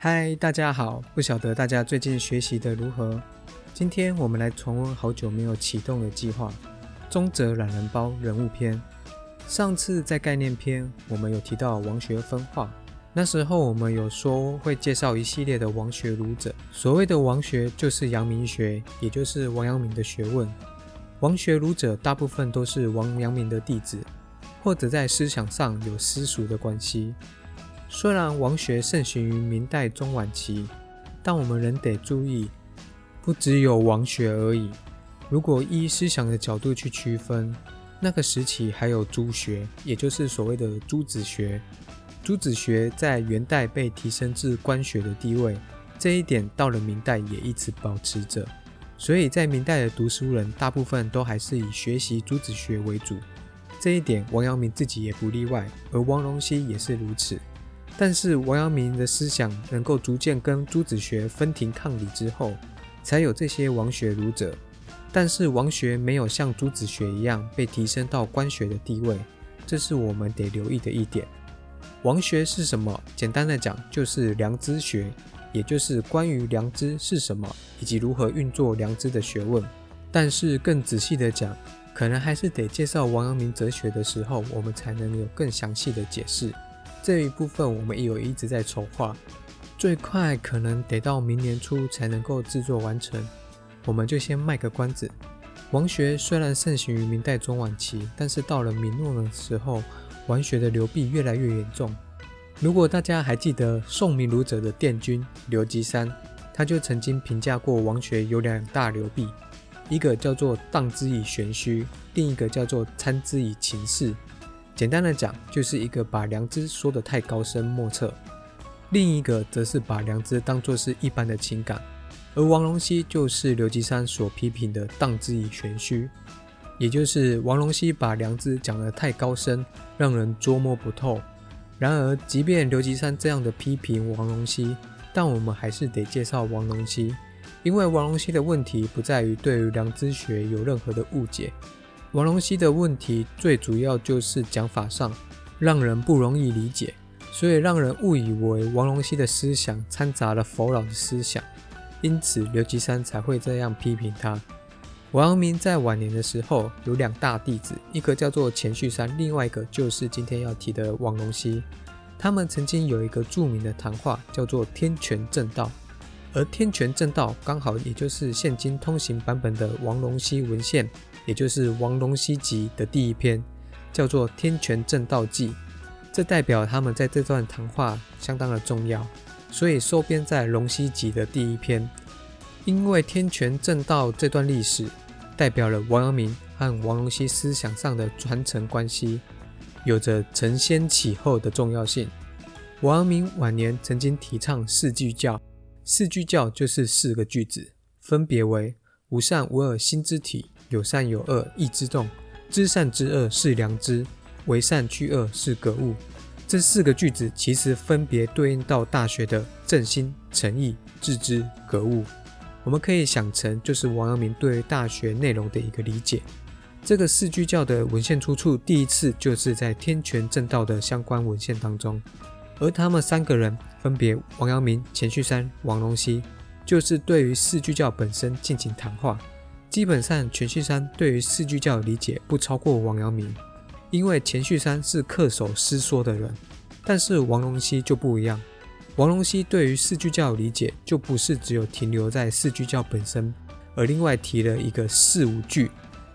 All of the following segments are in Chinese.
嗨，大家好！不晓得大家最近学习的如何？今天我们来重温好久没有启动的计划——中泽懒人包人物篇。上次在概念篇，我们有提到王学分化，那时候我们有说会介绍一系列的王学儒者。所谓的王学，就是阳明学，也就是王阳明的学问。王学儒者大部分都是王阳明的弟子，或者在思想上有私塾的关系。虽然王学盛行于明代中晚期，但我们仍得注意，不只有王学而已。如果依思想的角度去区分，那个时期还有朱学，也就是所谓的朱子学。朱子学在元代被提升至官学的地位，这一点到了明代也一直保持着。所以在明代的读书人大部分都还是以学习朱子学为主，这一点王阳明自己也不例外，而王龙溪也是如此。但是王阳明的思想能够逐渐跟朱子学分庭抗礼之后，才有这些王学儒者。但是王学没有像朱子学一样被提升到官学的地位，这是我们得留意的一点。王学是什么？简单的讲，就是良知学，也就是关于良知是什么以及如何运作良知的学问。但是更仔细的讲，可能还是得介绍王阳明哲学的时候，我们才能有更详细的解释。这一部分我们也有一直在筹划，最快可能得到明年初才能够制作完成。我们就先卖个关子。王学虽然盛行于明代中晚期，但是到了明末的时候，王学的流弊越来越严重。如果大家还记得宋明儒者的殿军刘吉山，他就曾经评价过王学有两大流弊，一个叫做荡之以玄虚，另一个叫做参之以情事。简单的讲，就是一个把良知说得太高深莫测，另一个则是把良知当作是一般的情感。而王龙溪就是刘吉山所批评的荡之以玄虚，也就是王龙溪把良知讲得太高深，让人捉摸不透。然而，即便刘吉山这样的批评王龙溪，但我们还是得介绍王龙溪，因为王龙溪的问题不在于对于良知学有任何的误解。王龙溪的问题最主要就是讲法上让人不容易理解，所以让人误以为王龙溪的思想掺杂了佛老的思想，因此刘吉山才会这样批评他。王阳明在晚年的时候有两大弟子，一个叫做钱绪山，另外一个就是今天要提的王龙溪。他们曾经有一个著名的谈话，叫做《天权正道》，而《天权正道》刚好也就是现今通行版本的王龙溪文献。也就是《王龙溪集》的第一篇，叫做《天权正道记》，这代表他们在这段谈话相当的重要，所以收编在《龙溪集》的第一篇。因为天权正道这段历史，代表了王阳明和王龙溪思想上的传承关系，有着承先启后的重要性。王阳明晚年曾经提倡四句教，四句教就是四个句子，分别为无善无恶心之体。有善有恶，意之动；知善知恶是良知，为善去恶是格物。这四个句子其实分别对应到《大学》的正心、诚意、致知、格物。我们可以想成就是王阳明对《大学》内容的一个理解。这个四句教的文献出处，第一次就是在天权正道的相关文献当中。而他们三个人分别王阳明、钱绪山、王龙溪，就是对于四句教本身进行谈话。基本上，钱绪山对于四句教的理解不超过王阳明，因为钱绪山是恪守师说的人，但是王龙溪就不一样。王龙溪对于四句教的理解就不是只有停留在四句教本身，而另外提了一个四无句。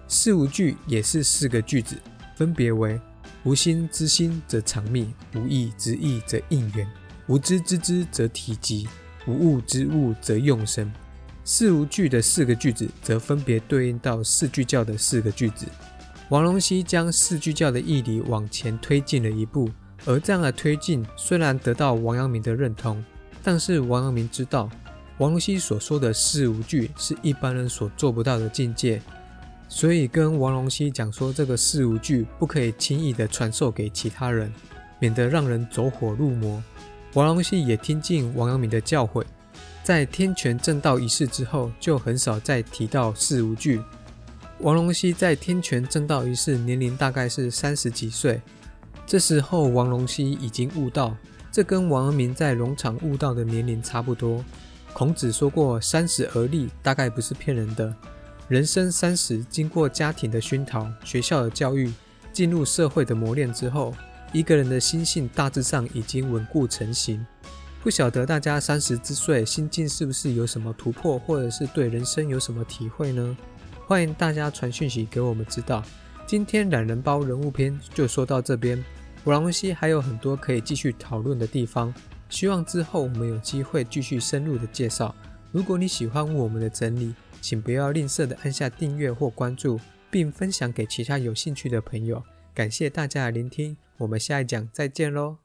四无句也是四个句子，分别为：无心之心则长命，无意之意则应缘，无知之知则体极，无物之物则用生。四无句的四个句子，则分别对应到四句教的四个句子。王龙溪将四句教的义理往前推进了一步，而这样的推进虽然得到王阳明的认同，但是王阳明知道，王龙溪所说的四无句是一般人所做不到的境界，所以跟王龙溪讲说，这个四无句不可以轻易的传授给其他人，免得让人走火入魔。王龙溪也听进王阳明的教诲。在天权正道一事之后，就很少再提到四无惧。王龙溪在天权正道一事年龄大概是三十几岁，这时候王龙溪已经悟到这跟王阳明在农场悟道的年龄差不多。孔子说过“三十而立”，大概不是骗人的。人生三十，经过家庭的熏陶、学校的教育、进入社会的磨练之后，一个人的心性大致上已经稳固成型。不晓得大家三十之岁心境是不是有什么突破，或者是对人生有什么体会呢？欢迎大家传讯息给我们知道。今天懒人包人物篇就说到这边，弗朗西还有很多可以继续讨论的地方，希望之后我们有机会继续深入的介绍。如果你喜欢我们的整理，请不要吝啬的按下订阅或关注，并分享给其他有兴趣的朋友。感谢大家的聆听，我们下一讲再见喽。